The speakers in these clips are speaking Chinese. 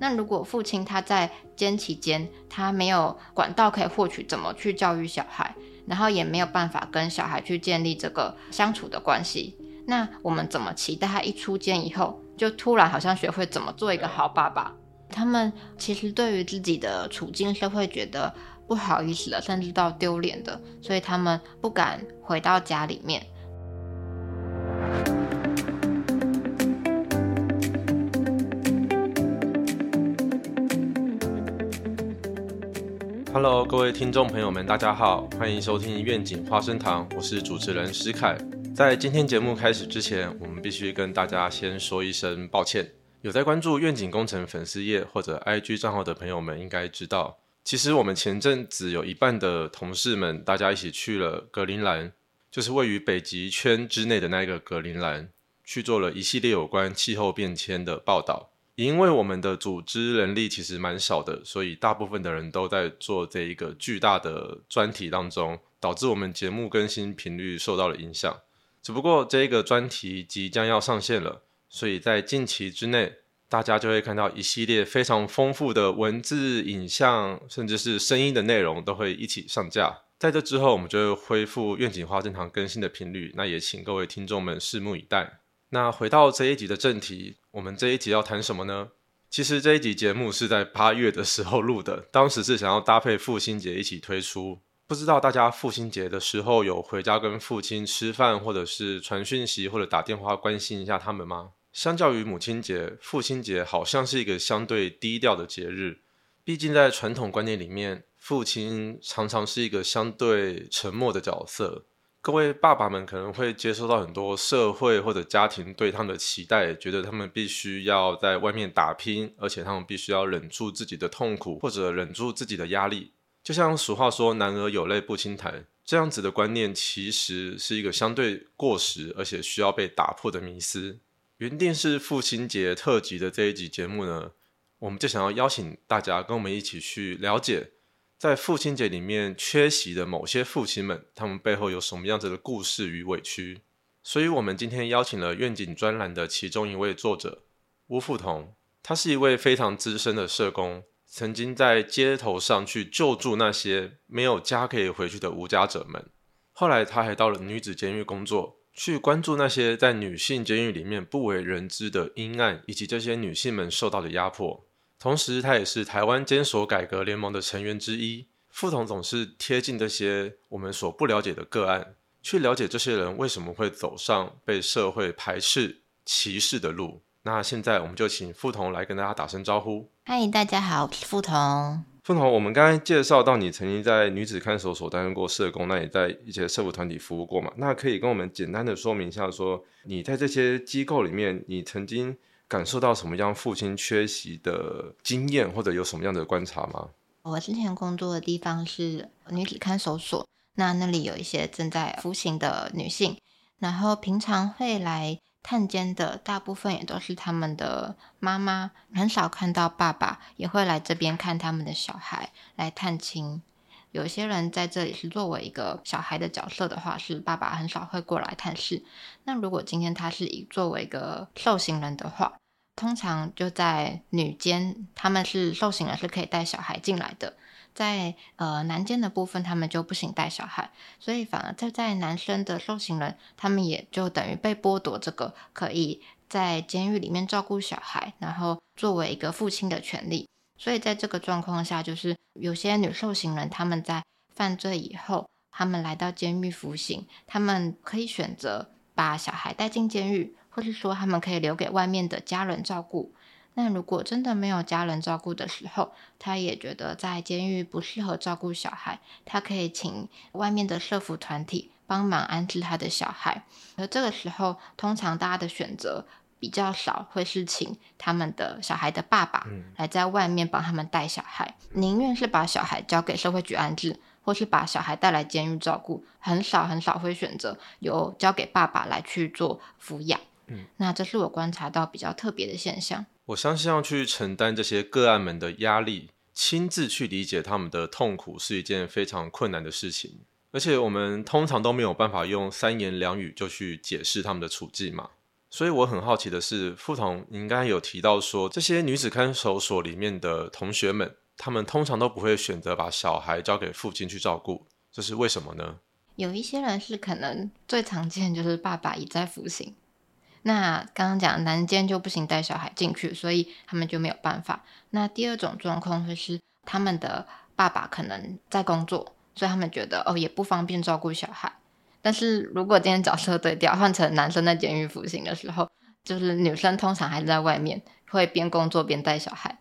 那如果父亲他在监期间，他没有管道可以获取怎么去教育小孩，然后也没有办法跟小孩去建立这个相处的关系，那我们怎么期待他一出监以后，就突然好像学会怎么做一个好爸爸？他们其实对于自己的处境是会觉得不好意思的，甚至到丢脸的，所以他们不敢回到家里面。Hello，各位听众朋友们，大家好，欢迎收听愿景花生堂，我是主持人施凯。在今天节目开始之前，我们必须跟大家先说一声抱歉。有在关注愿景工程粉丝页或者 IG 账号的朋友们，应该知道，其实我们前阵子有一半的同事们，大家一起去了格陵兰，就是位于北极圈之内的那个格陵兰，去做了一系列有关气候变迁的报道。因为我们的组织人力其实蛮少的，所以大部分的人都在做这一个巨大的专题当中，导致我们节目更新频率受到了影响。只不过这个专题即将要上线了，所以在近期之内，大家就会看到一系列非常丰富的文字、影像，甚至是声音的内容都会一起上架。在这之后，我们就会恢复愿景花正常更新的频率，那也请各位听众们拭目以待。那回到这一集的正题，我们这一集要谈什么呢？其实这一集节目是在八月的时候录的，当时是想要搭配父亲节一起推出。不知道大家父亲节的时候有回家跟父亲吃饭，或者是传讯息或者打电话关心一下他们吗？相较于母亲节，父亲节好像是一个相对低调的节日，毕竟在传统观念里面，父亲常常是一个相对沉默的角色。各位爸爸们可能会接收到很多社会或者家庭对他们的期待，觉得他们必须要在外面打拼，而且他们必须要忍住自己的痛苦或者忍住自己的压力。就像俗话说“男儿有泪不轻弹”这样子的观念，其实是一个相对过时而且需要被打破的迷思。原定是父亲节特辑的这一集节目呢，我们就想要邀请大家跟我们一起去了解。在父亲节里面缺席的某些父亲们，他们背后有什么样子的故事与委屈？所以，我们今天邀请了愿景专栏的其中一位作者吴富同，他是一位非常资深的社工，曾经在街头上去救助那些没有家可以回去的无家者们。后来，他还到了女子监狱工作，去关注那些在女性监狱里面不为人知的阴暗，以及这些女性们受到的压迫。同时，他也是台湾监所改革联盟的成员之一。傅彤总是贴近这些我们所不了解的个案，去了解这些人为什么会走上被社会排斥、歧视的路。那现在，我们就请傅彤来跟大家打声招呼。嗨，大家好，我是傅彤。傅彤，我们刚才介绍到你曾经在女子看守所担任过社工，那也在一些社福团体服务过嘛？那可以跟我们简单的说明一下，说你在这些机构里面，你曾经。感受到什么样父亲缺席的经验，或者有什么样的观察吗？我之前工作的地方是女子看守所，那那里有一些正在服刑的女性，然后平常会来探监的大部分也都是他们的妈妈，很少看到爸爸也会来这边看他们的小孩来探亲。有些人在这里是作为一个小孩的角色的话，是爸爸很少会过来探视。那如果今天他是以作为一个受刑人的话，通常就在女监，他们是受刑人是可以带小孩进来的。在呃男监的部分，他们就不行带小孩，所以反而在在男生的受刑人，他们也就等于被剥夺这个可以在监狱里面照顾小孩，然后作为一个父亲的权利。所以在这个状况下，就是有些女受刑人，他们在犯罪以后，他们来到监狱服刑，他们可以选择把小孩带进监狱，或是说他们可以留给外面的家人照顾。那如果真的没有家人照顾的时候，他也觉得在监狱不适合照顾小孩，他可以请外面的社福团体帮忙安置他的小孩。而这个时候，通常大家的选择。比较少会是请他们的小孩的爸爸来在外面帮他们带小孩，宁愿是把小孩交给社会局安置，或是把小孩带来监狱照顾，很少很少会选择由交给爸爸来去做抚养。嗯，那这是我观察到比较特别的现象。我相信要去承担这些个案们的压力，亲自去理解他们的痛苦是一件非常困难的事情，而且我们通常都没有办法用三言两语就去解释他们的处境嘛。所以我很好奇的是，傅彤，你应该有提到说，这些女子看守所里面的同学们，他们通常都不会选择把小孩交给父亲去照顾，这是为什么呢？有一些人是可能最常见就是爸爸已在服刑，那刚刚讲男监就不行带小孩进去，所以他们就没有办法。那第二种状况会是他们的爸爸可能在工作，所以他们觉得哦也不方便照顾小孩。但是如果今天角色对调，换成男生在监狱服刑的时候，就是女生通常还是在外面会边工作边带小孩。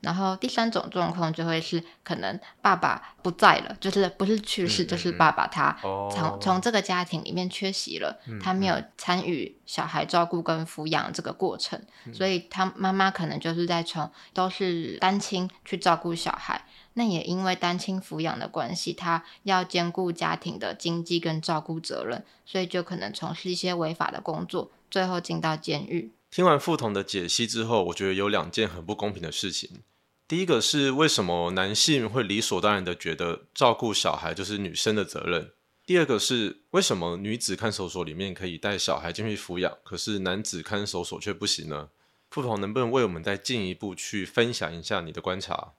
然后第三种状况就会是可能爸爸不在了，就是不是去世，就是爸爸他从从这个家庭里面缺席了，他没有参与小孩照顾跟抚养这个过程，所以他妈妈可能就是在从都是单亲去照顾小孩，那也因为单亲抚养的关系，他要兼顾家庭的经济跟照顾责任，所以就可能从事一些违法的工作，最后进到监狱。听完傅彤的解析之后，我觉得有两件很不公平的事情。第一个是为什么男性会理所当然的觉得照顾小孩就是女生的责任？第二个是为什么女子看守所里面可以带小孩进去抚养，可是男子看守所却不行呢？傅彤能不能为我们再进一步去分享一下你的观察？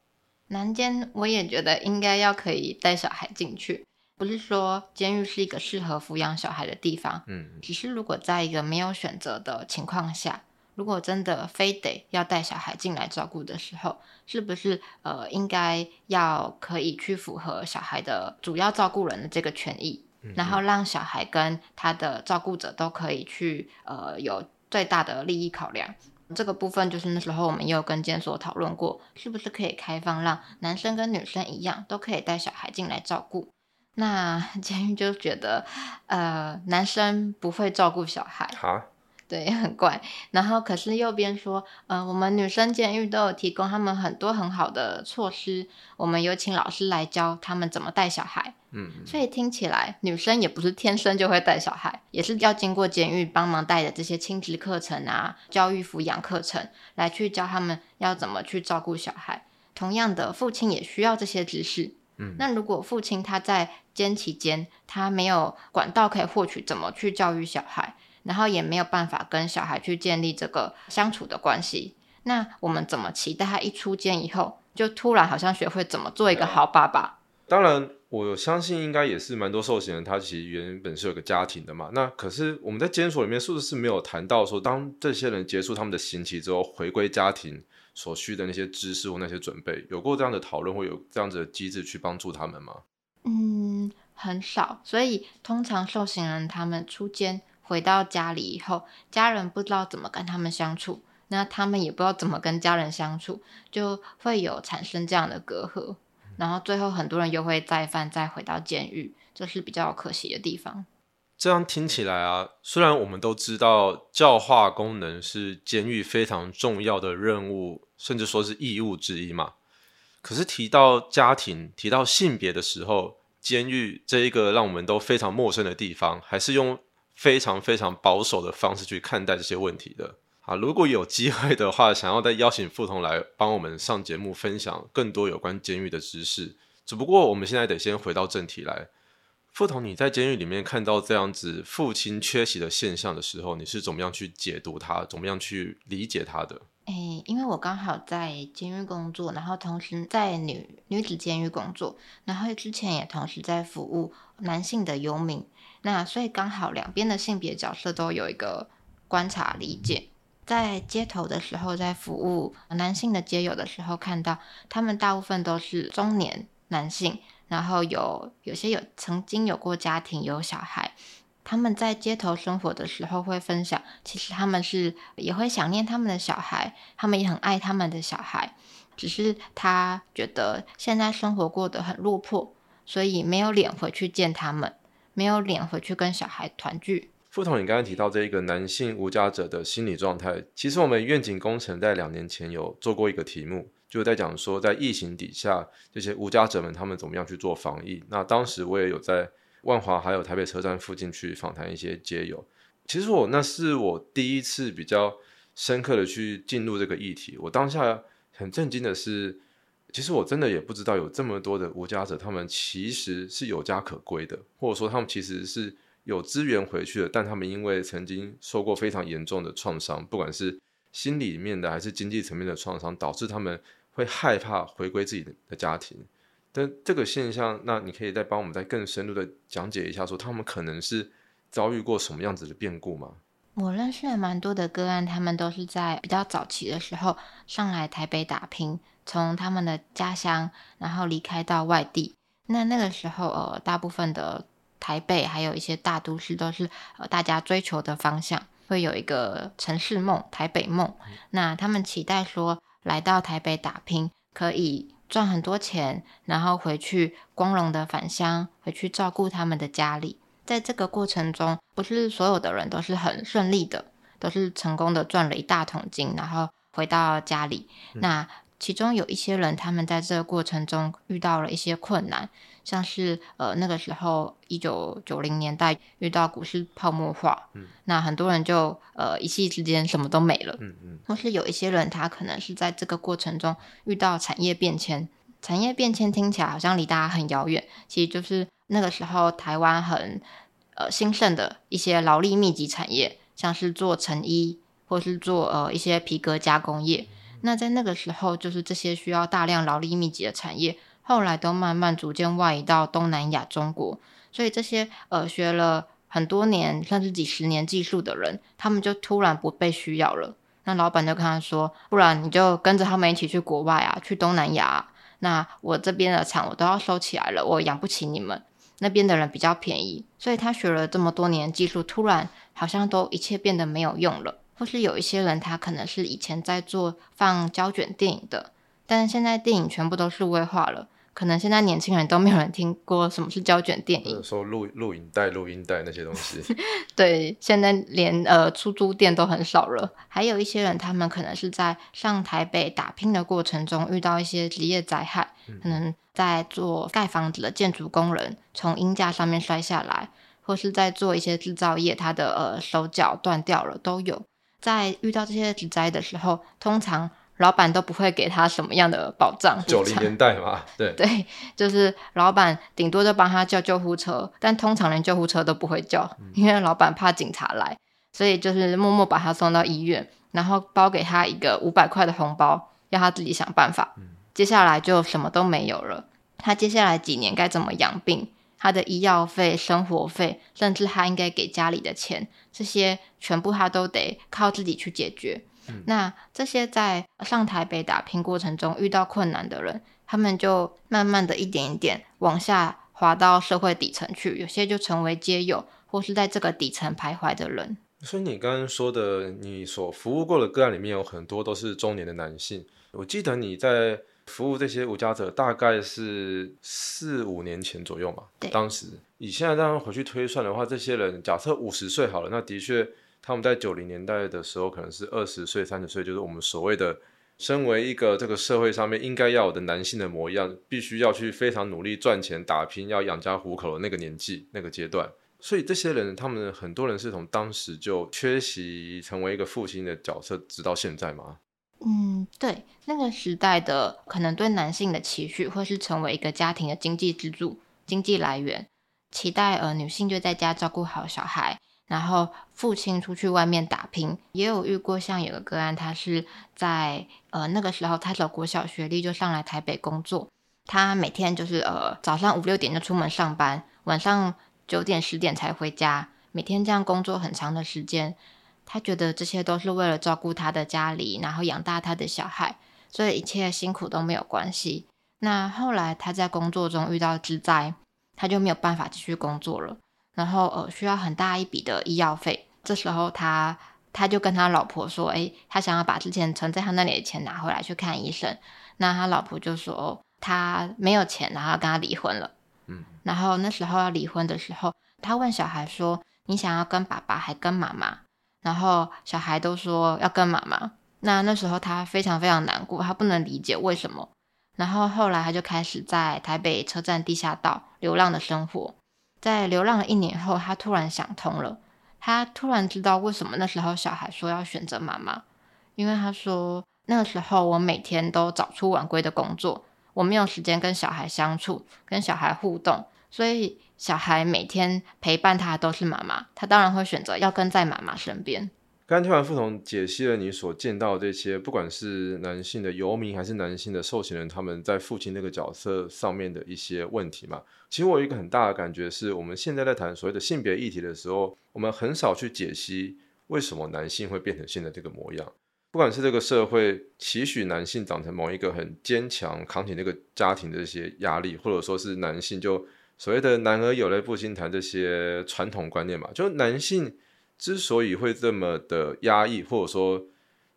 男监我也觉得应该要可以带小孩进去，不是说监狱是一个适合抚养小孩的地方，嗯，只是如果在一个没有选择的情况下。如果真的非得要带小孩进来照顾的时候，是不是呃应该要可以去符合小孩的主要照顾人的这个权益，然后让小孩跟他的照顾者都可以去呃有最大的利益考量。这个部分就是那时候我们也有跟监所讨论过，是不是可以开放让男生跟女生一样都可以带小孩进来照顾？那 监狱就觉得呃男生不会照顾小孩。好。对，很怪。然后可是右边说，呃，我们女生监狱都有提供他们很多很好的措施，我们有请老师来教他们怎么带小孩。嗯，所以听起来女生也不是天生就会带小孩，也是要经过监狱帮忙带的这些亲子课程啊、教育抚养课程，来去教他们要怎么去照顾小孩。同样的，父亲也需要这些知识。嗯，那如果父亲他在监期间，他没有管道可以获取怎么去教育小孩。然后也没有办法跟小孩去建立这个相处的关系，那我们怎么期待他一出监以后就突然好像学会怎么做一个好爸爸？当然，我相信应该也是蛮多受刑人，他其实原本是有个家庭的嘛。那可是我们在监所里面是不是没有谈到说，当这些人结束他们的刑期之后，回归家庭所需的那些知识或那些准备，有过这样的讨论，或有这样子的机制去帮助他们吗？嗯，很少。所以通常受刑人他们出监。回到家里以后，家人不知道怎么跟他们相处，那他们也不知道怎么跟家人相处，就会有产生这样的隔阂，然后最后很多人又会再犯，再回到监狱，这是比较可惜的地方。这样听起来啊，虽然我们都知道教化功能是监狱非常重要的任务，甚至说是义务之一嘛，可是提到家庭、提到性别的时候，监狱这一个让我们都非常陌生的地方，还是用。非常非常保守的方式去看待这些问题的啊！如果有机会的话，想要再邀请傅彤来帮我们上节目，分享更多有关监狱的知识。只不过我们现在得先回到正题来。傅彤，你在监狱里面看到这样子父亲缺席的现象的时候，你是怎么样去解读它，怎么样去理解它的？哎，因为我刚好在监狱工作，然后同时在女女子监狱工作，然后之前也同时在服务男性的游民。那所以刚好两边的性别角色都有一个观察理解，在街头的时候，在服务男性的街友的时候，看到他们大部分都是中年男性，然后有有些有曾经有过家庭有小孩，他们在街头生活的时候会分享，其实他们是也会想念他们的小孩，他们也很爱他们的小孩，只是他觉得现在生活过得很落魄，所以没有脸回去见他们。没有脸回去跟小孩团聚。傅彤，你刚刚提到这一个男性无家者的心理状态，其实我们愿景工程在两年前有做过一个题目，就在讲说在疫情底下，这些无家者们他们怎么样去做防疫。那当时我也有在万华还有台北车站附近去访谈一些街友。其实我那是我第一次比较深刻的去进入这个议题。我当下很震惊的是。其实我真的也不知道有这么多的无家者，他们其实是有家可归的，或者说他们其实是有资源回去了，但他们因为曾经受过非常严重的创伤，不管是心里面的还是经济层面的创伤，导致他们会害怕回归自己的家庭。但这个现象，那你可以再帮我们再更深入的讲解一下，说他们可能是遭遇过什么样子的变故吗？我认识了蛮多的个案，他们都是在比较早期的时候上来台北打拼，从他们的家乡然后离开到外地。那那个时候，呃，大部分的台北还有一些大都市都是呃大家追求的方向，会有一个城市梦、台北梦。那他们期待说来到台北打拼，可以赚很多钱，然后回去光荣的返乡，回去照顾他们的家里。在这个过程中，不是所有的人都是很顺利的，都是成功的赚了一大桶金，然后回到家里。那其中有一些人，他们在这个过程中遇到了一些困难，像是呃那个时候一九九零年代遇到股市泡沫化，嗯，那很多人就呃一夕之间什么都没了，嗯嗯，或是有一些人他可能是在这个过程中遇到产业变迁，产业变迁听起来好像离大家很遥远，其实就是那个时候台湾很呃兴盛的一些劳力密集产业，像是做成衣或是做呃一些皮革加工业。那在那个时候，就是这些需要大量劳力密集的产业，后来都慢慢逐渐外移到东南亚、中国。所以这些呃学了很多年甚至几十年技术的人，他们就突然不被需要了。那老板就跟他说：“不然你就跟着他们一起去国外啊，去东南亚。那我这边的厂我都要收起来了，我养不起你们那边的人比较便宜。所以他学了这么多年技术，突然好像都一切变得没有用了。”或是有一些人，他可能是以前在做放胶卷电影的，但是现在电影全部都数位化了，可能现在年轻人都没有人听过什么是胶卷电影，说录录影带、录音带那些东西。对，现在连呃出租店都很少了。还有一些人，他们可能是在上台北打拼的过程中遇到一些职业灾害，可能在做盖房子的建筑工人从鹰架上面摔下来，或是在做一些制造业，他的呃手脚断掉了都有。在遇到这些职灾的时候，通常老板都不会给他什么样的保障。九零年代嘛，对对，就是老板顶多就帮他叫救护车，但通常连救护车都不会叫，因为老板怕警察来，所以就是默默把他送到医院，然后包给他一个五百块的红包，要他自己想办法。接下来就什么都没有了，他接下来几年该怎么养病？他的医药费、生活费，甚至他应该给家里的钱，这些全部他都得靠自己去解决。那这些在上台北打拼过程中遇到困难的人，他们就慢慢的一点一点往下滑到社会底层去，有些就成为街友，或是在这个底层徘徊的人。所以你刚刚说的，你所服务过的个案里面有很多都是中年的男性。我记得你在。服务这些无家者大概是四五年前左右嘛。当时以现在这样回去推算的话，这些人假设五十岁好了，那的确他们在九零年代的时候可能是二十岁、三十岁，就是我们所谓的身为一个这个社会上面应该要有的男性的模样，必须要去非常努力赚钱打拼，要养家糊口的那个年纪、那个阶段。所以这些人，他们很多人是从当时就缺席成为一个父亲的角色，直到现在吗？嗯，对，那个时代的可能对男性的期许，或是成为一个家庭的经济支柱、经济来源，期待呃女性就在家照顾好小孩，然后父亲出去外面打拼。也有遇过像有个个案，他是在呃那个时候，他的国小学历就上来台北工作，他每天就是呃早上五六点就出门上班，晚上九点十点才回家，每天这样工作很长的时间。他觉得这些都是为了照顾他的家里，然后养大他的小孩，所以一切辛苦都没有关系。那后来他在工作中遇到之灾，他就没有办法继续工作了，然后呃需要很大一笔的医药费。这时候他他就跟他老婆说：“诶，他想要把之前存在他那里的钱拿回来去看医生。”那他老婆就说他没有钱，然后跟他离婚了。嗯，然后那时候要离婚的时候，他问小孩说：“你想要跟爸爸还跟妈妈？”然后小孩都说要跟妈妈，那那时候他非常非常难过，他不能理解为什么。然后后来他就开始在台北车站地下道流浪的生活，在流浪了一年后，他突然想通了，他突然知道为什么那时候小孩说要选择妈妈，因为他说那个时候我每天都早出晚归的工作，我没有时间跟小孩相处，跟小孩互动，所以小孩每天陪伴他都是妈妈，他当然会选择要跟在妈妈身边。刚听完傅彤解析了你所见到这些，不管是男性的游民还是男性的受刑人，他们在父亲那个角色上面的一些问题嘛。其实我有一个很大的感觉是，我们现在在谈所谓的性别议题的时候，我们很少去解析为什么男性会变成现在这个模样。不管是这个社会期许男性长成某一个很坚强、扛起那个家庭的这些压力，或者说是男性就所谓的“男儿有泪不轻弹”这些传统观念嘛，就男性。之所以会这么的压抑，或者说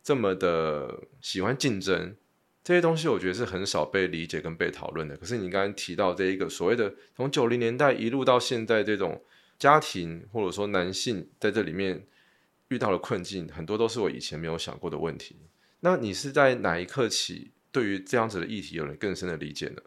这么的喜欢竞争，这些东西我觉得是很少被理解跟被讨论的。可是你刚刚提到这一个所谓的从九零年代一路到现在这种家庭，或者说男性在这里面遇到的困境，很多都是我以前没有想过的问题。那你是在哪一刻起对于这样子的议题有了更深的理解呢？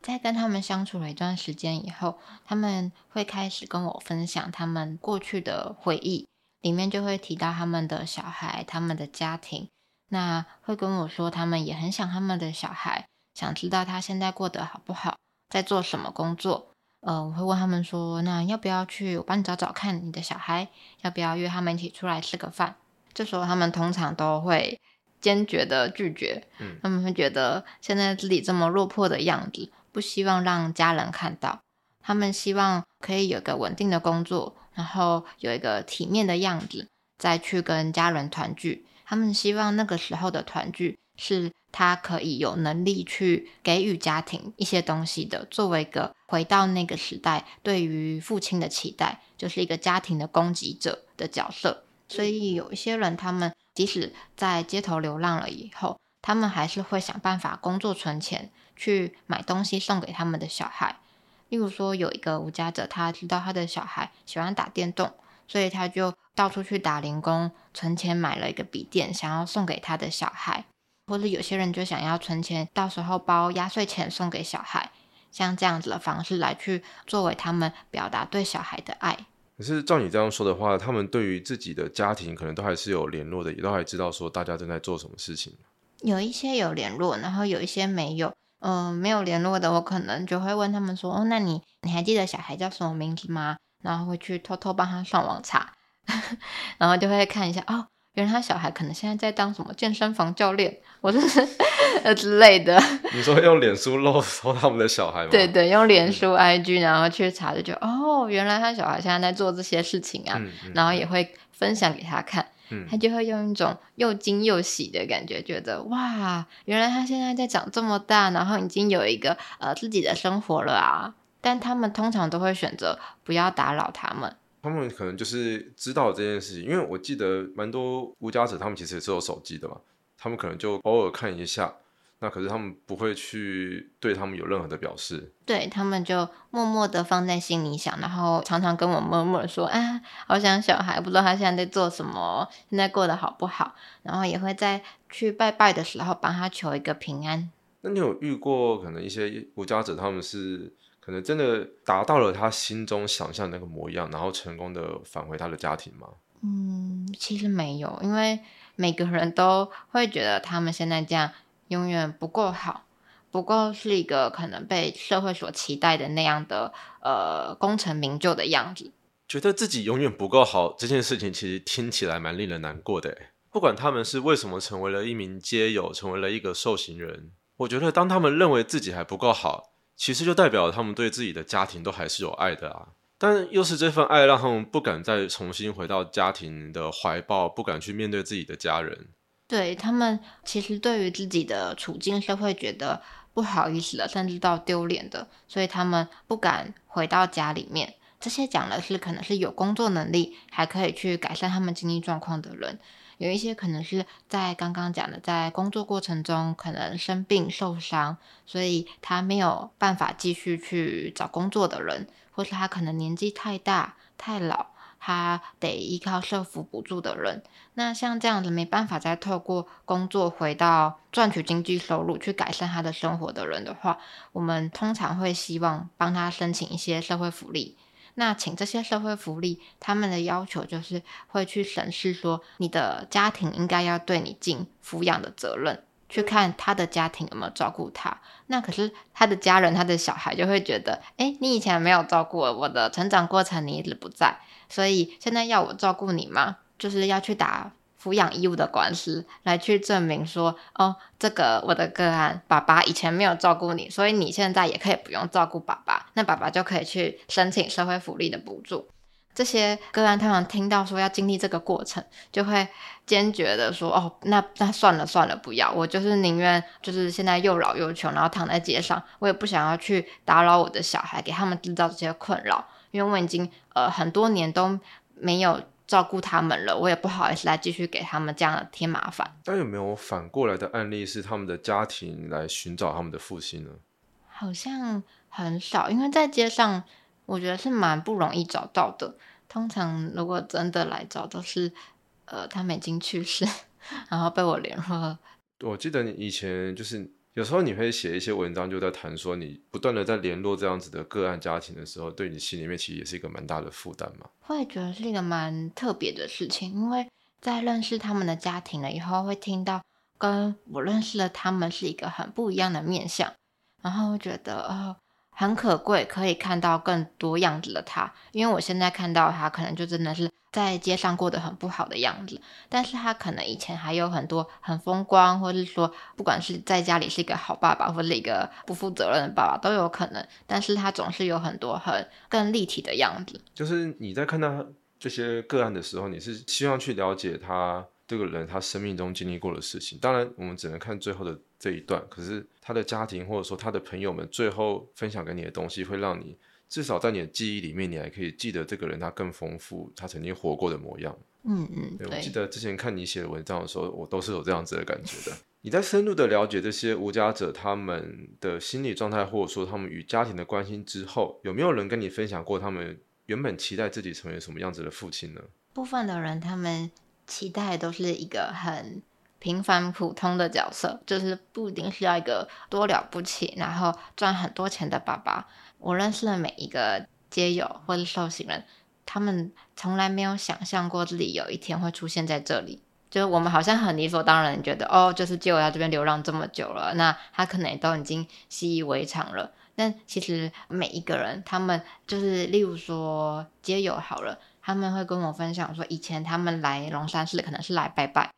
在跟他们相处了一段时间以后，他们会开始跟我分享他们过去的回忆。里面就会提到他们的小孩、他们的家庭，那会跟我说他们也很想他们的小孩，想知道他现在过得好不好，在做什么工作。呃，我会问他们说，那要不要去我帮你找找看你的小孩，要不要约他们一起出来吃个饭？这时候他们通常都会坚决的拒绝，嗯，他们会觉得现在自己这么落魄的样子，不希望让家人看到，他们希望可以有个稳定的工作。然后有一个体面的样子，再去跟家人团聚。他们希望那个时候的团聚是他可以有能力去给予家庭一些东西的，作为一个回到那个时代对于父亲的期待，就是一个家庭的供给者的角色。所以有一些人，他们即使在街头流浪了以后，他们还是会想办法工作存钱，去买东西送给他们的小孩。例如说，有一个无家者，他知道他的小孩喜欢打电动，所以他就到处去打零工存钱，买了一个笔电，想要送给他的小孩。或者有些人就想要存钱，到时候包压岁钱送给小孩，像这样子的方式来去作为他们表达对小孩的爱。可是照你这样说的话，他们对于自己的家庭可能都还是有联络的，也都还知道说大家正在做什么事情。有一些有联络，然后有一些没有。嗯，没有联络的，我可能就会问他们说：“哦，那你你还记得小孩叫什么名字吗？”然后会去偷偷帮他上网查，然后就会看一下哦，原来他小孩可能现在在当什么健身房教练，或者是呃之类的。你说用脸书露搜他们的小孩吗？对对，用脸书 IG 然后去查，就觉得哦，原来他小孩现在在做这些事情啊，然后也会分享给他看。他就会用一种又惊又喜的感觉，觉得哇，原来他现在在长这么大，然后已经有一个呃自己的生活了啊！但他们通常都会选择不要打扰他们。他们可能就是知道这件事情，因为我记得蛮多无家者，他们其实也是有手机的嘛，他们可能就偶尔看一下。那可是他们不会去对他们有任何的表示，对他们就默默的放在心里想，然后常常跟我默默说：“啊，好想小孩，不知道他现在在做什么，现在过得好不好。”然后也会在去拜拜的时候帮他求一个平安。那你有遇过可能一些无家者，他们是可能真的达到了他心中想象那个模样，然后成功的返回他的家庭吗？嗯，其实没有，因为每个人都会觉得他们现在这样。永远不够好，不够是一个可能被社会所期待的那样的呃功成名就的样子。觉得自己永远不够好这件事情，其实听起来蛮令人难过的。不管他们是为什么成为了一名街友，成为了一个受刑人，我觉得当他们认为自己还不够好，其实就代表他们对自己的家庭都还是有爱的啊。但又是这份爱让他们不敢再重新回到家庭的怀抱，不敢去面对自己的家人。对他们，其实对于自己的处境是会觉得不好意思的，甚至到丢脸的，所以他们不敢回到家里面。这些讲的是可能是有工作能力，还可以去改善他们经济状况的人；有一些可能是在刚刚讲的，在工作过程中可能生病受伤，所以他没有办法继续去找工作的人，或是他可能年纪太大太老。他得依靠社福补助的人，那像这样子没办法再透过工作回到赚取经济收入去改善他的生活的人的话，我们通常会希望帮他申请一些社会福利。那请这些社会福利，他们的要求就是会去审视说，你的家庭应该要对你尽抚养的责任。去看他的家庭有没有照顾他。那可是他的家人，他的小孩就会觉得，哎，你以前没有照顾我，我的成长过程你一直不在，所以现在要我照顾你吗？就是要去打抚养义务的官司，来去证明说，哦，这个我的个案，爸爸以前没有照顾你，所以你现在也可以不用照顾爸爸，那爸爸就可以去申请社会福利的补助。这些个案，他们听到说要经历这个过程，就会坚决的说：“哦，那那算了算了，不要，我就是宁愿就是现在又老又穷，然后躺在街上，我也不想要去打扰我的小孩，给他们制造这些困扰，因为我已经呃很多年都没有照顾他们了，我也不好意思来继续给他们这样的添麻烦。”但有没有反过来的案例，是他们的家庭来寻找他们的父亲呢？好像很少，因为在街上。我觉得是蛮不容易找到的。通常如果真的来找，都是呃他们已经去世，然后被我联络。我记得你以前就是有时候你会写一些文章，就在谈说你不断的在联络这样子的个案家庭的时候，对你心里面其实也是一个蛮大的负担嘛。会觉得是一个蛮特别的事情，因为在认识他们的家庭了以后，会听到跟我认识的他们是一个很不一样的面相，然后觉得呃。很可贵，可以看到更多样子的他。因为我现在看到他，可能就真的是在街上过得很不好的样子。但是他可能以前还有很多很风光，或者是说，不管是在家里是一个好爸爸，或者一个不负责任的爸爸都有可能。但是他总是有很多很更立体的样子。就是你在看到这些个案的时候，你是希望去了解他。这个人他生命中经历过的事情，当然我们只能看最后的这一段。可是他的家庭或者说他的朋友们最后分享给你的东西，会让你至少在你的记忆里面，你还可以记得这个人他更丰富，他曾经活过的模样。嗯嗯，对我记得之前看你写的文章的时候，我都是有这样子的感觉的。你在深入的了解这些无家者他们的心理状态，或者说他们与家庭的关心之后，有没有人跟你分享过他们原本期待自己成为什么样子的父亲呢？部分的人他们。期待都是一个很平凡普通的角色，就是不一定是要一个多了不起，然后赚很多钱的爸爸。我认识的每一个街友或者受刑人，他们从来没有想象过自己有一天会出现在这里。就是我们好像很理所当然觉得，哦，就是街友在这边流浪这么久了，那他可能也都已经习以为常了。但其实每一个人，他们就是例如说街友好了。他们会跟我分享说，以前他们来龙山寺可能是来拜拜，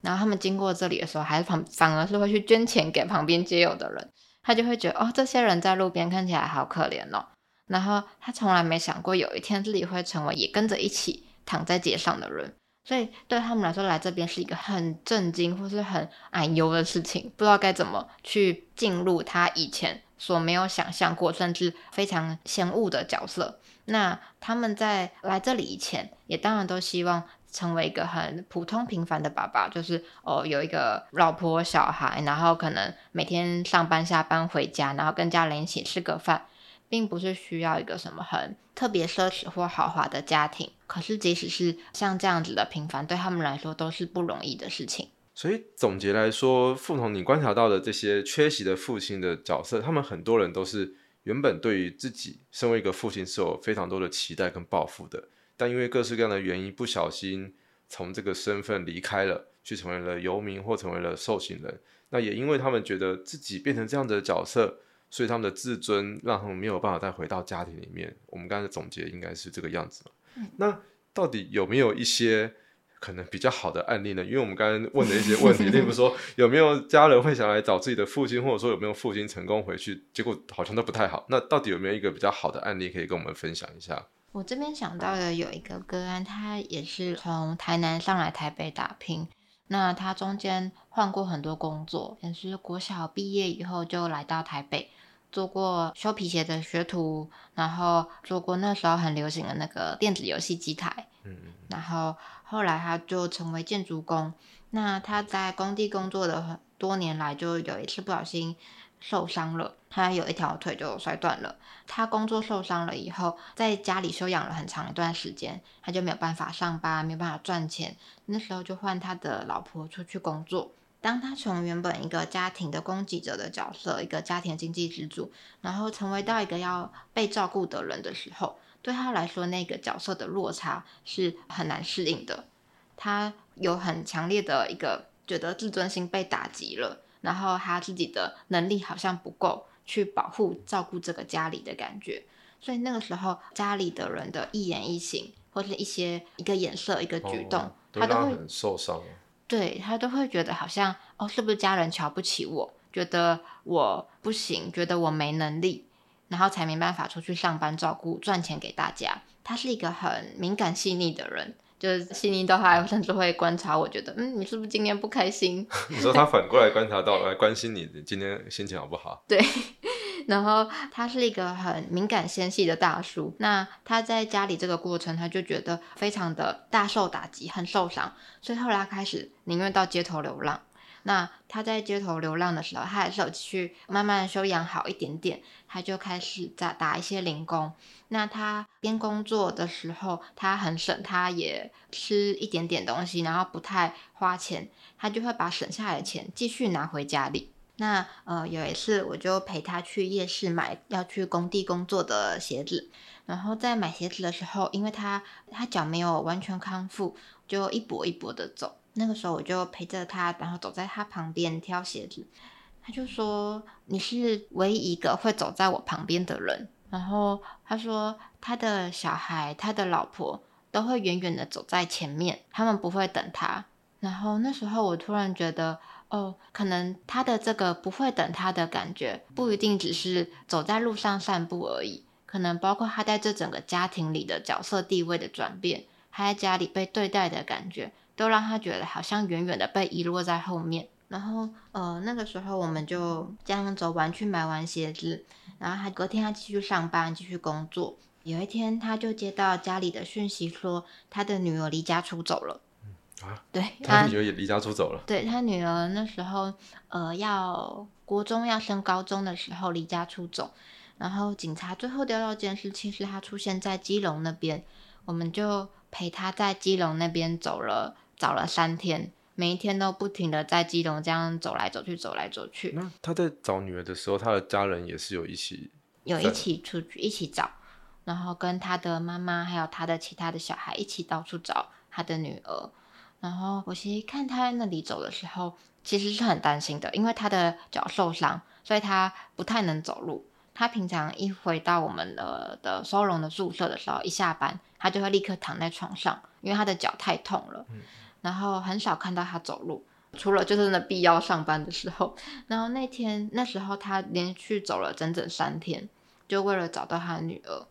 然后他们经过这里的时候，还是旁反而是会去捐钱给旁边街友的人，他就会觉得哦，这些人在路边看起来好可怜哦。然后他从来没想过有一天自己会成为也跟着一起躺在街上的人，所以对他们来说来这边是一个很震惊或是很哎忧的事情，不知道该怎么去进入他以前所没有想象过，甚至非常嫌恶的角色。那他们在来这里以前，也当然都希望成为一个很普通平凡的爸爸，就是哦有一个老婆小孩，然后可能每天上班下班回家，然后跟家人一起吃个饭，并不是需要一个什么很特别奢侈或豪华的家庭。可是即使是像这样子的平凡，对他们来说都是不容易的事情。所以总结来说，傅彤，你观察到的这些缺席的父亲的角色，他们很多人都是。原本对于自己身为一个父亲是有非常多的期待跟抱负的，但因为各式各样的原因，不小心从这个身份离开了，去成为了游民或成为了受刑人。那也因为他们觉得自己变成这样的角色，所以他们的自尊让他们没有办法再回到家庭里面。我们刚才总结应该是这个样子嘛？那到底有没有一些？可能比较好的案例呢？因为我们刚刚问的一些问题，例如说有没有家人会想来找自己的父亲，或者说有没有父亲成功回去，结果好像都不太好。那到底有没有一个比较好的案例可以跟我们分享一下？我这边想到的有一个个案，他也是从台南上来台北打拼，那他中间换过很多工作，也是国小毕业以后就来到台北，做过修皮鞋的学徒，然后做过那时候很流行的那个电子游戏机台，然后。后来他就成为建筑工。那他在工地工作的很多年来，就有一次不小心受伤了，他有一条腿就摔断了。他工作受伤了以后，在家里休养了很长一段时间，他就没有办法上班，没有办法赚钱。那时候就换他的老婆出去工作。当他从原本一个家庭的供给者的角色，一个家庭经济支柱，然后成为到一个要被照顾的人的时候。对他来说，那个角色的落差是很难适应的。他有很强烈的一个觉得自尊心被打击了，然后他自己的能力好像不够去保护照顾这个家里的感觉，所以那个时候家里的人的一言一行或是一些一个眼色一个举动，哦他都会很受伤。对他都会觉得好像哦，是不是家人瞧不起我，觉得我不行，觉得我没能力，然后才没办法出去上班照顾赚钱给大家。他是一个很敏感细腻的人，就是细腻到他甚至会观察我，觉得嗯，你是不是今天不开心？你说他反过来观察到，来关心你今天心情好不好？对，然后他是一个很敏感纤细的大叔。那他在家里这个过程，他就觉得非常的大受打击，很受伤，所以后来他开始宁愿到街头流浪。那他在街头流浪的时候，他还是有去慢慢修养好一点点，他就开始在打一些零工。那他边工作的时候，他很省，他也吃一点点东西，然后不太花钱，他就会把省下来的钱继续拿回家里。那呃有一次我就陪他去夜市买要去工地工作的鞋子，然后在买鞋子的时候，因为他他脚没有完全康复，就一跛一跛的走。那个时候我就陪着他，然后走在他旁边挑鞋子。他就说：“你是唯一一个会走在我旁边的人。”然后他说：“他的小孩、他的老婆都会远远的走在前面，他们不会等他。”然后那时候我突然觉得，哦，可能他的这个不会等他的感觉，不一定只是走在路上散步而已，可能包括他在这整个家庭里的角色地位的转变，他在家里被对待的感觉。都让他觉得好像远远的被遗落在后面。然后，呃，那个时候我们就这样走完去买完鞋子，然后他隔天他继续上班，继续工作。有一天，他就接到家里的讯息，说他的女儿离家出走了。啊，对，他女儿也离家出走了。对他女儿那时候，呃，要国中要升高中的时候离家出走，然后警察最后调到监视器是他出现在基隆那边，我们就陪他在基隆那边走了。找了三天，每一天都不停的在基隆这样走来走去，走来走去。那他在找女儿的时候，他的家人也是有一起，有一起出去一起找，然后跟他的妈妈还有他的其他的小孩一起到处找他的女儿。然后我其实看他在那里走的时候，其实是很担心的，因为他的脚受伤，所以他不太能走路。他平常一回到我们的的收容的宿舍的时候，一下班他就会立刻躺在床上，因为他的脚太痛了。嗯然后很少看到他走路，除了就是那必要上班的时候。然后那天那时候他连续走了整整三天，就为了找到他女儿。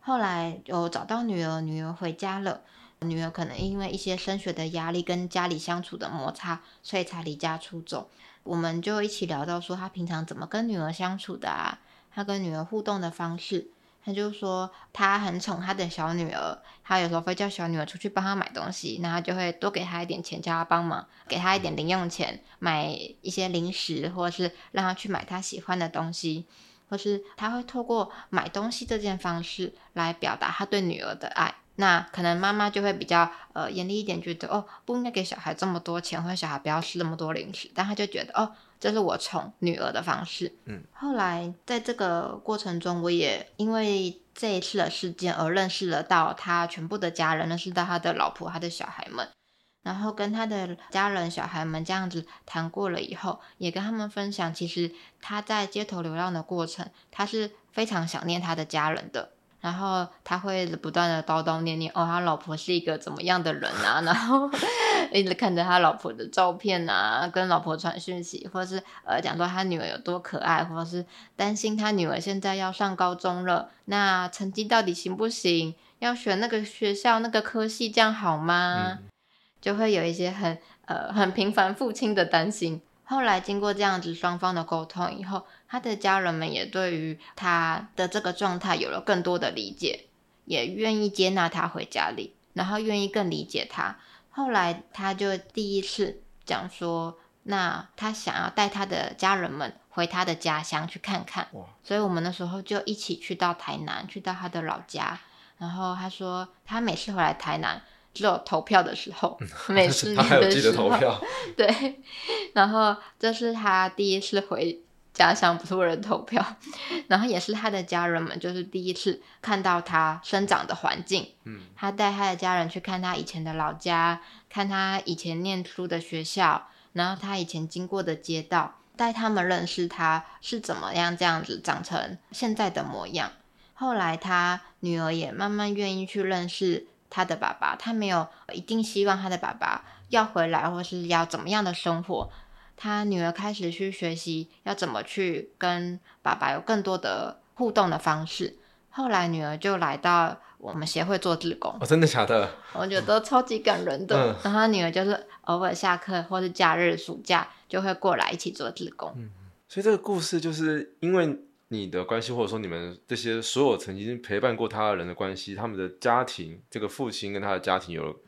后来有找到女儿，女儿回家了。女儿可能因为一些升学的压力跟家里相处的摩擦，所以才离家出走。我们就一起聊到说，他平常怎么跟女儿相处的啊？他跟女儿互动的方式。他就说他很宠他的小女儿，他有时候会叫小女儿出去帮他买东西，那他就会多给他一点钱，叫他帮忙，给他一点零用钱，买一些零食，或者是让他去买他喜欢的东西，或是他会透过买东西这件方式来表达他对女儿的爱。那可能妈妈就会比较呃严厉一点，觉得哦不应该给小孩这么多钱，或者小孩不要吃那么多零食，但他就觉得哦。这是我宠女儿的方式。嗯，后来在这个过程中，我也因为这一次的事件而认识了到他全部的家人，认识到他的老婆、他的小孩们，然后跟他的家人、小孩们这样子谈过了以后，也跟他们分享，其实他在街头流浪的过程，他是非常想念他的家人的。然后他会不断的叨叨念念哦，他老婆是一个怎么样的人啊？然后一直看着他老婆的照片啊，跟老婆传讯息，或者是呃讲说他女儿有多可爱，或者是担心他女儿现在要上高中了，那成绩到底行不行？要选那个学校那个科系，这样好吗？嗯、就会有一些很呃很平凡父亲的担心。后来经过这样子双方的沟通以后，他的家人们也对于他的这个状态有了更多的理解，也愿意接纳他回家里，然后愿意更理解他。后来他就第一次讲说，那他想要带他的家人们回他的家乡去看看。所以我们那时候就一起去到台南，去到他的老家。然后他说，他每次回来台南。只有投票的时候，每四年 的时候，对，然后这是他第一次回家乡，不是为了投票，然后也是他的家人们就是第一次看到他生长的环境。嗯，他带他的家人去看他以前的老家，看他以前念书的学校，然后他以前经过的街道，带他们认识他是怎么样这样子长成现在的模样。后来他女儿也慢慢愿意去认识他的爸爸，他没有一定希望他的爸爸要回来或是要怎么样的生活。他女儿开始去学习要怎么去跟爸爸有更多的互动的方式。后来女儿就来到我们协会做志工，哦，真的假的？我觉得超级感人的。然后女儿就是偶尔下课或是假日、暑假就会过来一起做志工。嗯，所以这个故事就是因为你的关系，或者说你们这些所有曾经陪伴过他的人的关系，他们的家庭，这个父亲跟他的家庭有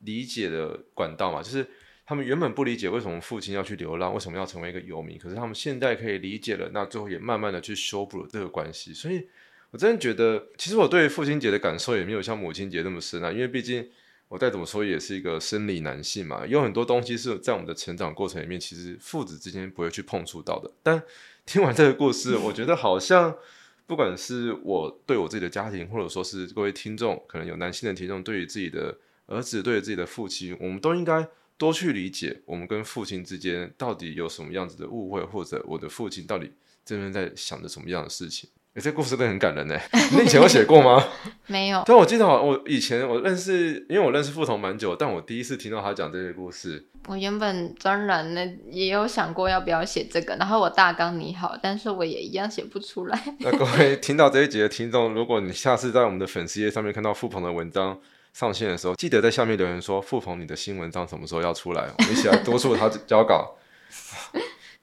理解的管道嘛？就是他们原本不理解为什么父亲要去流浪，为什么要成为一个游民，可是他们现在可以理解了，那最后也慢慢的去修补了这个关系，所以。我真的觉得，其实我对父亲节的感受也没有像母亲节那么深啊，因为毕竟我再怎么说也是一个生理男性嘛，有很多东西是在我们的成长过程里面，其实父子之间不会去碰触到的。但 听完这个故事，我觉得好像不管是我对我自己的家庭，或者说是各位听众，可能有男性的听众，对于自己的儿子，对于自己的父亲，我们都应该多去理解，我们跟父亲之间到底有什么样子的误会，或者我的父亲到底这边在想着什么样的事情。这故事真的很感人呢。你以前有写过吗？没有。但我记得，我以前我认识，因为我认识傅彤蛮久，但我第一次听到他讲这些故事。我原本专栏呢也有想过要不要写这个，然后我大纲拟好，但是我也一样写不出来。那各位听到这一集的听众，如果你下次在我们的粉丝页上面看到傅鹏的文章上线的时候，记得在下面留言说：“傅鹏，你的新文章什么时候要出来？我们一起来督促他交稿。”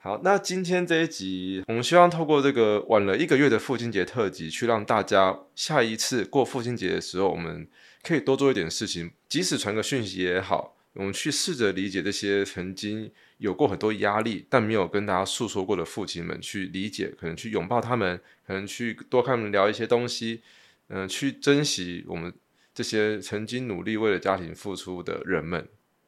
好，那今天这一集，我们希望透过这个晚了一个月的父亲节特辑，去让大家下一次过父亲节的时候，我们可以多做一点事情，即使传个讯息也好，我们去试着理解这些曾经有过很多压力，但没有跟大家诉说过的父亲们，去理解，可能去拥抱他们，可能去多看他们聊一些东西，嗯，去珍惜我们这些曾经努力为了家庭付出的人们。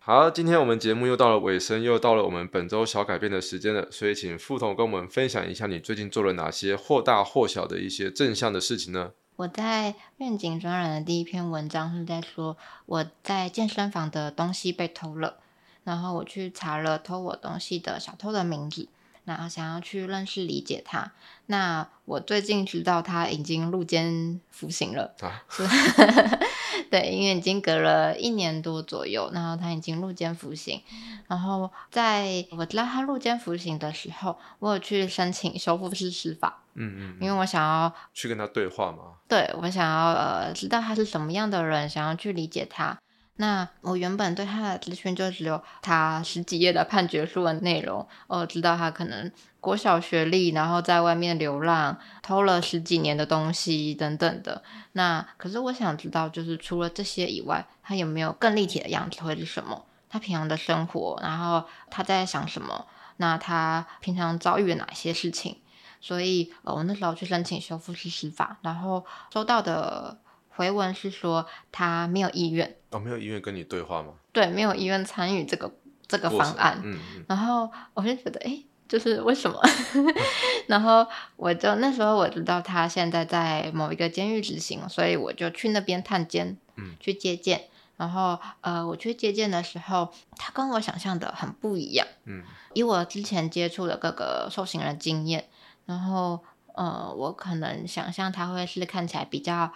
好，今天我们节目又到了尾声，又到了我们本周小改变的时间了，所以请副总跟我们分享一下你最近做了哪些或大或小的一些正向的事情呢？我在愿景专栏的第一篇文章是在说我在健身房的东西被偷了，然后我去查了偷我东西的小偷的名字。然后想要去认识理解他，那我最近知道他已经入监服刑了，对，因为已经隔了一年多左右，然后他已经入监服刑。然后在我知道他入监服刑的时候，我有去申请修复式司法，嗯嗯，因为我想要去跟他对话嘛，对我想要呃知道他是什么样的人，想要去理解他。那我原本对他的资讯就只有他十几页的判决书的内容，哦知道他可能国小学历，然后在外面流浪，偷了十几年的东西等等的。那可是我想知道，就是除了这些以外，他有没有更立体的样子会是什么？他平常的生活，然后他在想什么？那他平常遭遇了哪些事情？所以，呃，我那时候去申请修复式司法，然后收到的。回文是说他没有意愿哦，没有意愿跟你对话吗？对，没有意愿参与这个这个方案。嗯嗯。然后我就觉得，哎，就是为什么？然后我就那时候我知道他现在在某一个监狱执行，所以我就去那边探监，嗯，去接见。然后呃，我去接见的时候，他跟我想象的很不一样。嗯。以我之前接触的各个受刑人经验，然后呃，我可能想象他会是看起来比较。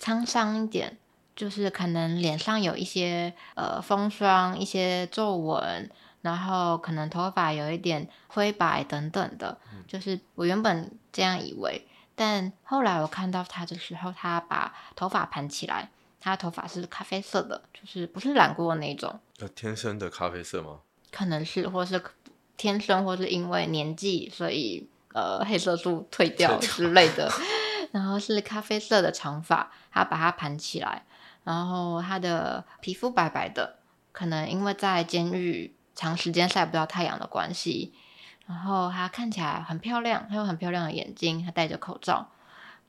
沧桑一点，就是可能脸上有一些呃风霜、一些皱纹，然后可能头发有一点灰白等等的。就是我原本这样以为，但后来我看到他的时候，他把头发盘起来，他头发是咖啡色的，就是不是染过的那种。呃，天生的咖啡色吗？可能是，或是天生，或是因为年纪，所以呃黑色素退掉之类的。然后是咖啡色的长发，他把它盘起来，然后他的皮肤白白的，可能因为在监狱长时间晒不到太阳的关系，然后他看起来很漂亮，他有很漂亮的眼睛，他戴着口罩，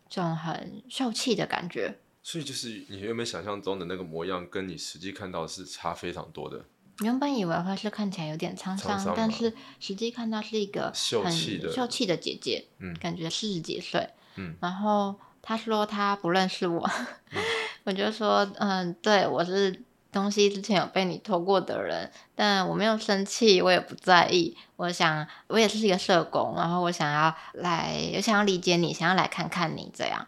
这种很秀气的感觉。所以就是你原本想象中的那个模样，跟你实际看到是差非常多的。原本以为会是看起来有点沧桑，但是实际看到是一个秀气的秀气的姐姐，嗯，感觉四十几岁。嗯，然后他说他不认识我，我就说，嗯，对我是东西之前有被你偷过的人，但我没有生气，我也不在意。我想，我也是一个社工，然后我想要来，我想要理解你，想要来看看你这样。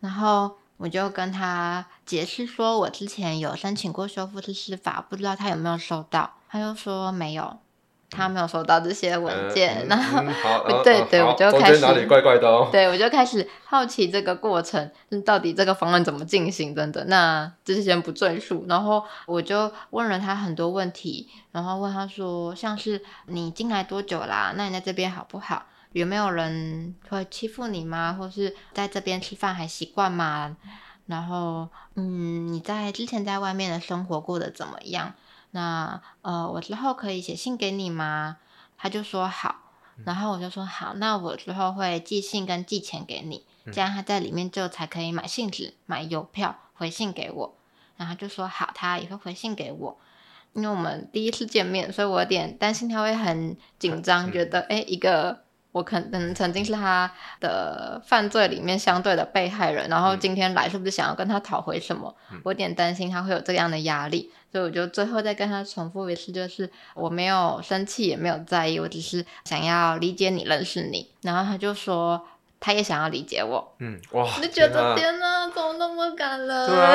然后我就跟他解释说，我之前有申请过修复式司法，不知道他有没有收到。他就说没有。他没有收到这些文件，然后 对对，我就开始哪里怪怪的哦。对，我就开始好奇这个过程，到底这个方案怎么进行等等。那这些先不赘述，然后我就问了他很多问题，然后问他说，像是你进来多久啦？那你在这边好不好？有没有人会欺负你吗？或是在这边吃饭还习惯吗？然后，嗯，你在之前在外面的生活过得怎么样？那呃，我之后可以写信给你吗？他就说好，然后我就说好，那我之后会寄信跟寄钱给你，这样他在里面就才可以买信纸、买邮票回信给我。然后就说好，他也会回信给我，因为我们第一次见面，所以我有点担心他会很紧张，觉得哎一个。我可能曾经是他的犯罪里面相对的被害人，然后今天来是不是想要跟他讨回什么？我有点担心他会有这样的压力，所以我就最后再跟他重复一次，就是我没有生气，也没有在意，我只是想要理解你、认识你。然后他就说他也想要理解我。嗯，哇，你觉得天哪，怎么那么感人？对啊，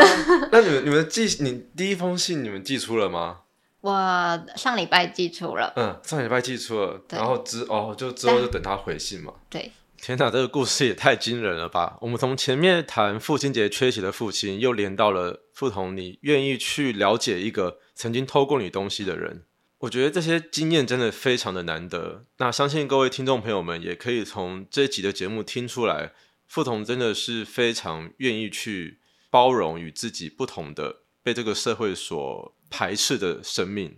那你们你们寄你第一封信你们寄出了吗？我上礼拜寄出了，嗯，上礼拜寄出了，然后之哦，就之后就等他回信嘛。对，天哪，这个故事也太惊人了吧！我们从前面谈父亲节缺席的父亲，又连到了傅彤，你愿意去了解一个曾经偷过你东西的人，我觉得这些经验真的非常的难得。那相信各位听众朋友们也可以从这一集的节目听出来，傅彤真的是非常愿意去包容与自己不同的，被这个社会所。排斥的生命。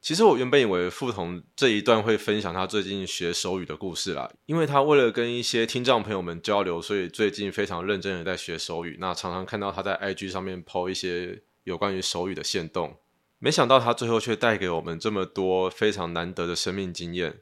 其实我原本以为傅彤这一段会分享他最近学手语的故事啦，因为他为了跟一些听障朋友们交流，所以最近非常认真的在学手语。那常常看到他在 IG 上面 po 一些有关于手语的线动，没想到他最后却带给我们这么多非常难得的生命经验。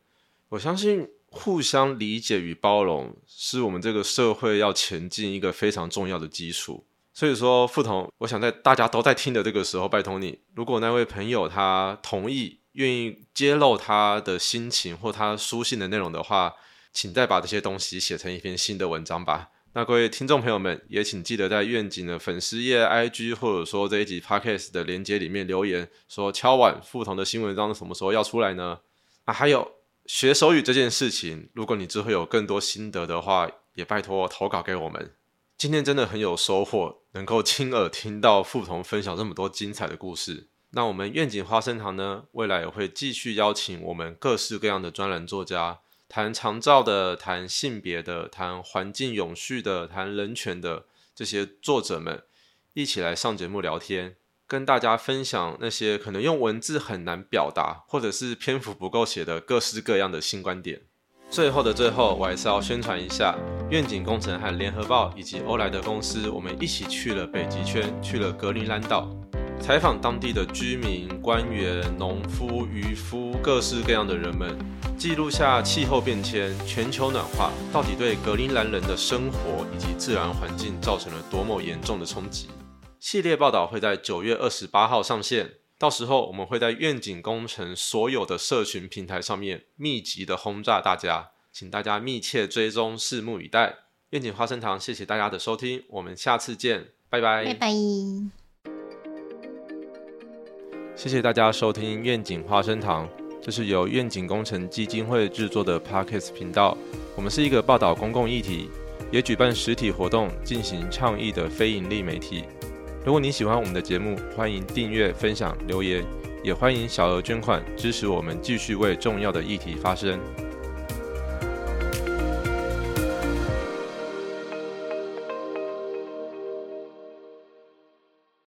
我相信互相理解与包容是我们这个社会要前进一个非常重要的基础。所以说，傅彤，我想在大家都在听的这个时候，拜托你，如果那位朋友他同意、愿意揭露他的心情或他书信的内容的话，请再把这些东西写成一篇新的文章吧。那各位听众朋友们，也请记得在愿景的粉丝页、IG 或者说这一集 Podcast 的连接里面留言，说敲碗傅彤的新文章什么时候要出来呢？啊，还有学手语这件事情，如果你之后有更多心得的话，也拜托投稿给我们。今天真的很有收获，能够亲耳听到傅彤分享这么多精彩的故事。那我们愿景花生堂呢，未来也会继续邀请我们各式各样的专栏作家，谈长照的、谈性别的、谈环境永续的、谈人权的这些作者们，一起来上节目聊天，跟大家分享那些可能用文字很难表达，或者是篇幅不够写的各式各样的新观点。最后的最后，我还是要宣传一下愿景工程和联合报以及欧莱德公司，我们一起去了北极圈，去了格陵兰岛，采访当地的居民、官员、农夫、渔夫，各式各样的人们，记录下气候变迁、全球暖化到底对格陵兰人的生活以及自然环境造成了多么严重的冲击。系列报道会在九月二十八号上线。到时候我们会在愿景工程所有的社群平台上面密集的轰炸大家，请大家密切追踪，拭目以待。愿景花生堂，谢谢大家的收听，我们下次见，拜拜。拜拜。谢谢大家收听愿景花生堂，这是由愿景工程基金会制作的 Parkes 频道。我们是一个报道公共议题，也举办实体活动进行倡议的非营利媒体。如果你喜欢我们的节目，欢迎订阅、分享、留言，也欢迎小额捐款支持我们，继续为重要的议题发声。